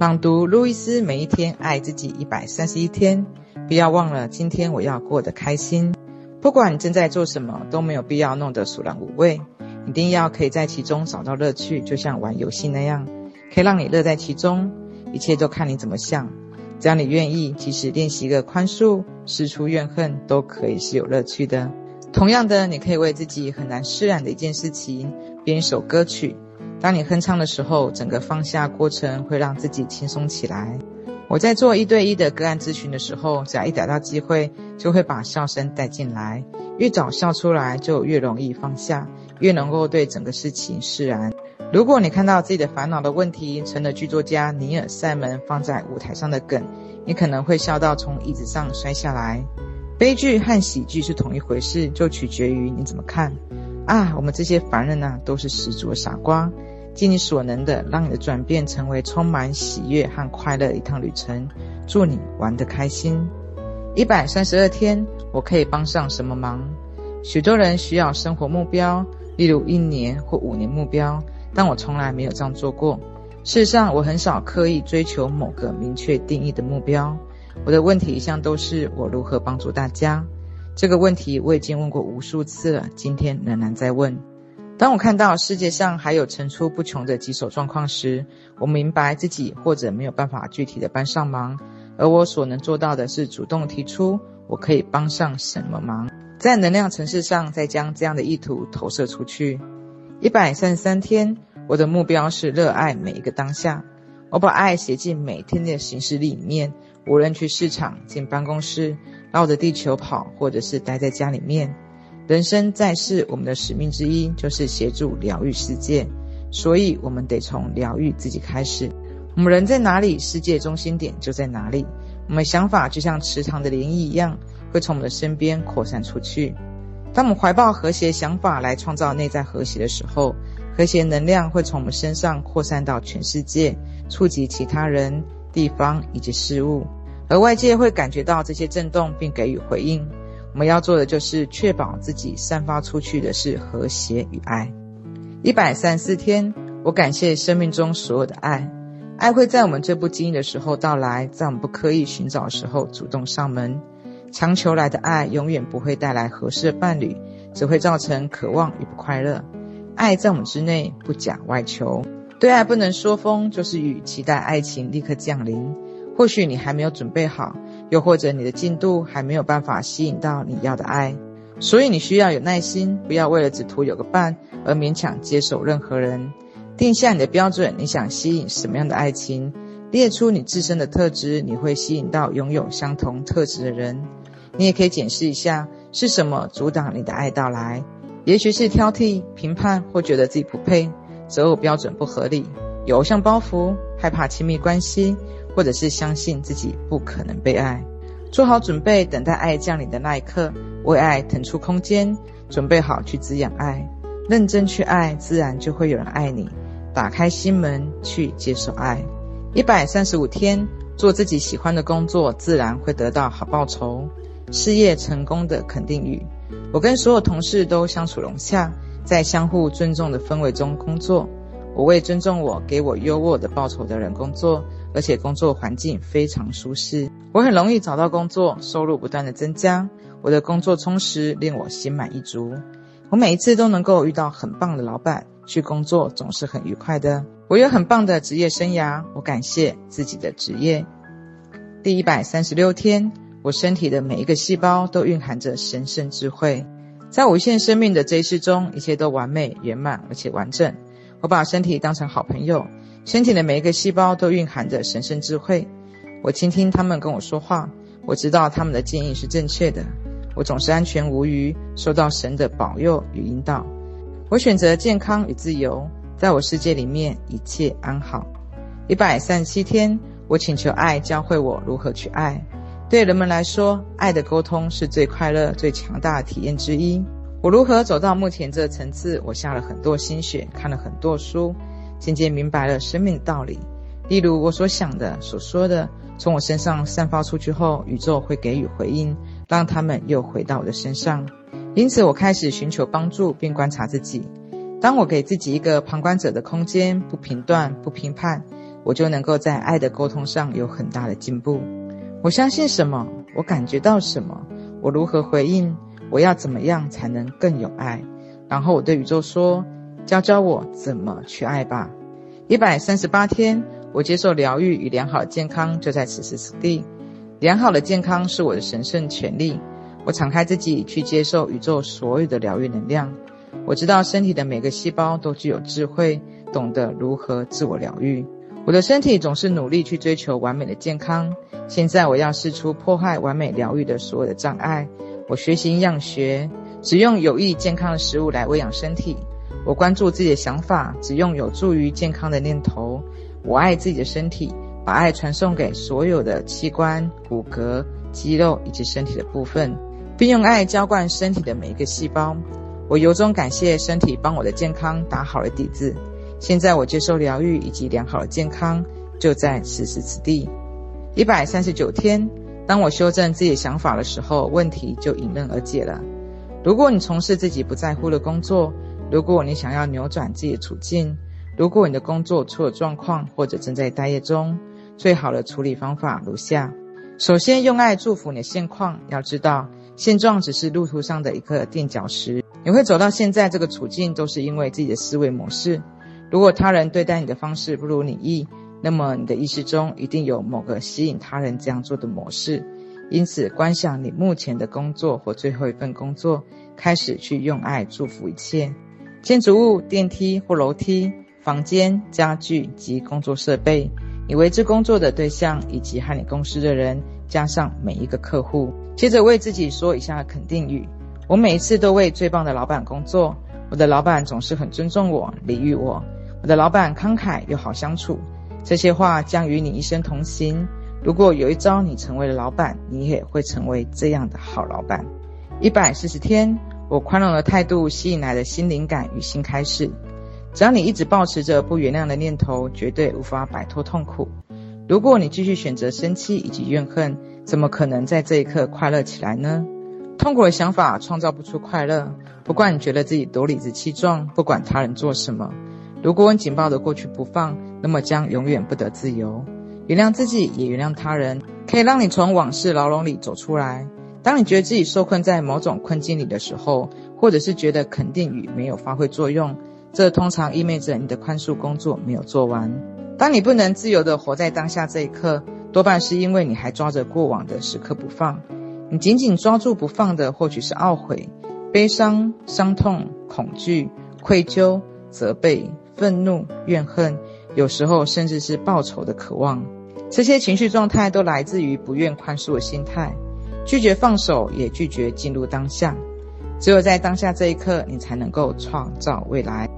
朗读路易斯，每一天爱自己一百三十一天。不要忘了，今天我要过得开心。不管你正在做什么，都没有必要弄得索然无味。一定要可以在其中找到乐趣，就像玩游戏那样，可以让你乐在其中。一切都看你怎么想。只要你愿意，即使练习一个宽恕、释出怨恨，都可以是有乐趣的。同样的，你可以为自己很难释然的一件事情编一首歌曲。当你哼唱的时候，整个放下过程会让自己轻松起来。我在做一对一的个案咨询的时候，只要一逮到机会，就会把笑声带进来。越早笑出来，就越容易放下，越能够对整个事情释然。如果你看到自己的烦恼的问题成了剧作家尼尔·赛门放在舞台上的梗，你可能会笑到从椅子上摔下来。悲剧和喜剧是同一回事，就取决于你怎么看。啊，我们这些凡人呐，都是十足的傻瓜。尽你所能的，让你的转变成为充满喜悦和快乐的一趟旅程。祝你玩得开心。一百三十二天，我可以帮上什么忙？许多人需要生活目标，例如一年或五年目标。但我从来没有这样做过。事实上，我很少刻意追求某个明确定义的目标。我的问题一向都是我如何帮助大家。这个问题我已经问过无数次了，今天仍然在问。当我看到世界上还有层出不穷的棘手状况时，我明白自己或者没有办法具体的帮上忙，而我所能做到的是主动提出我可以帮上什么忙，在能量层次上再将这样的意图投射出去。一百三十三天，我的目标是热爱每一个当下。我把爱写进每天的行事历里面，无论去市场、进办公室、绕着地球跑，或者是待在家里面。人生在世，我们的使命之一就是协助疗愈世界，所以我们得从疗愈自己开始。我们人在哪里，世界中心点就在哪里。我们想法就像池塘的涟漪一样，会从我们的身边扩散出去。当我们怀抱和谐想法来创造内在和谐的时候，和谐能量会从我们身上扩散到全世界，触及其他人、地方以及事物，而外界会感觉到这些震动并给予回应。我们要做的就是确保自己散发出去的是和谐与爱。一百三十四天，我感谢生命中所有的爱，爱会在我们最不经意的时候到来，在我们不刻意寻找的时候主动上门。强求来的爱永远不会带来合适的伴侣，只会造成渴望与不快乐。爱在我们之内，不假外求。对爱不能说封，就是与期待爱情立刻降临。或许你还没有准备好，又或者你的进度还没有办法吸引到你要的爱，所以你需要有耐心，不要为了只图有个伴而勉强接受任何人。定下你的标准，你想吸引什么样的爱情？列出你自身的特质，你会吸引到拥有相同特质的人。你也可以检视一下，是什么阻挡你的爱到来？也许是挑剔、评判，或觉得自己不配，择偶标准不合理，有偶像包袱，害怕亲密关系，或者是相信自己不可能被爱。做好准备，等待爱降临的那一刻，为爱腾出空间，准备好去滋养爱，认真去爱，自然就会有人爱你。打开心门去接受爱。一百三十五天，做自己喜欢的工作，自然会得到好报酬。事业成功的肯定语：我跟所有同事都相处融洽，在相互尊重的氛围中工作。我为尊重我、给我优渥的报酬的人工作，而且工作环境非常舒适。我很容易找到工作，收入不断的增加。我的工作充实，令我心满意足。我每一次都能够遇到很棒的老板，去工作总是很愉快的。我有很棒的职业生涯，我感谢自己的职业。第一百三十六天。我身体的每一个细胞都蕴含着神圣智慧，在无限生命的这一世中，一切都完美圆满而且完整。我把身体当成好朋友，身体的每一个细胞都蕴含着神圣智慧。我倾听他们跟我说话，我知道他们的建议是正确的。我总是安全无虞，受到神的保佑与引导。我选择健康与自由，在我世界里面一切安好。一百三十七天，我请求爱教会我如何去爱。对人们来说，爱的沟通是最快乐、最强大的体验之一。我如何走到目前这层次？我下了很多心血，看了很多书，渐渐明白了生命的道理。例如，我所想的、所说的，从我身上散发出去后，宇宙会给予回应，让他们又回到我的身上。因此，我开始寻求帮助，并观察自己。当我给自己一个旁观者的空间，不评断、不评判，我就能够在爱的沟通上有很大的进步。我相信什么，我感觉到什么，我如何回应，我要怎么样才能更有爱？然后我对宇宙说：“教教我怎么去爱吧。”一百三十八天，我接受疗愈与良好健康就在此时此地。良好的健康是我的神圣权利。我敞开自己去接受宇宙所有的疗愈能量。我知道身体的每个细胞都具有智慧，懂得如何自我疗愈。我的身体总是努力去追求完美的健康。现在我要试出破坏完美疗愈的所有的障碍。我学习营养学，只用有益健康的食物来喂养身体。我关注自己的想法，只用有助于健康的念头。我爱自己的身体。把爱传送给所有的器官、骨骼、肌肉以及身体的部分，并用爱浇灌身体的每一个细胞。我由衷感谢身体帮我的健康打好了底子。现在我接受疗愈以及良好的健康，就在此时此地。一百三十九天，当我修正自己的想法的时候，问题就迎刃而解了。如果你从事自己不在乎的工作，如果你想要扭转自己的处境，如果你的工作出了状况或者正在待业中，最好的处理方法如下：首先，用爱祝福你的现况。要知道，现状只是路途上的一个垫脚石。你会走到现在这个处境，都是因为自己的思维模式。如果他人对待你的方式不如你意，那么你的意识中一定有某个吸引他人这样做的模式。因此，观想你目前的工作或最后一份工作，开始去用爱祝福一切建筑物、电梯或楼梯、房间、家具及工作设备。你为之工作的对象，以及和你共事的人，加上每一个客户。接着为自己说以下肯定语：我每一次都为最棒的老板工作。我的老板总是很尊重我、礼遇我。我的老板慷慨又好相处。这些话将与你一生同行。如果有一朝你成为了老板，你也会成为这样的好老板。一百四十天，我宽容的态度吸引来的新灵感与新开始。只要你一直保持着不原谅的念头，绝对无法摆脱痛苦。如果你继续选择生气以及怨恨，怎么可能在这一刻快乐起来呢？痛苦的想法创造不出快乐。不管你觉得自己多理直气壮，不管他人做什么，如果你紧抱着过去不放，那么将永远不得自由。原谅自己，也原谅他人，可以让你从往事牢笼里走出来。当你觉得自己受困在某种困境里的时候，或者是觉得肯定语没有发挥作用。这通常意味着你的宽恕工作没有做完。当你不能自由地活在当下这一刻，多半是因为你还抓着过往的时刻不放。你紧紧抓住不放的，或许是懊悔、悲伤、伤痛、恐惧、愧疚、责备、愤怒、怨恨，有时候甚至是报仇的渴望。这些情绪状态都来自于不愿宽恕的心态，拒绝放手，也拒绝进入当下。只有在当下这一刻，你才能够创造未来。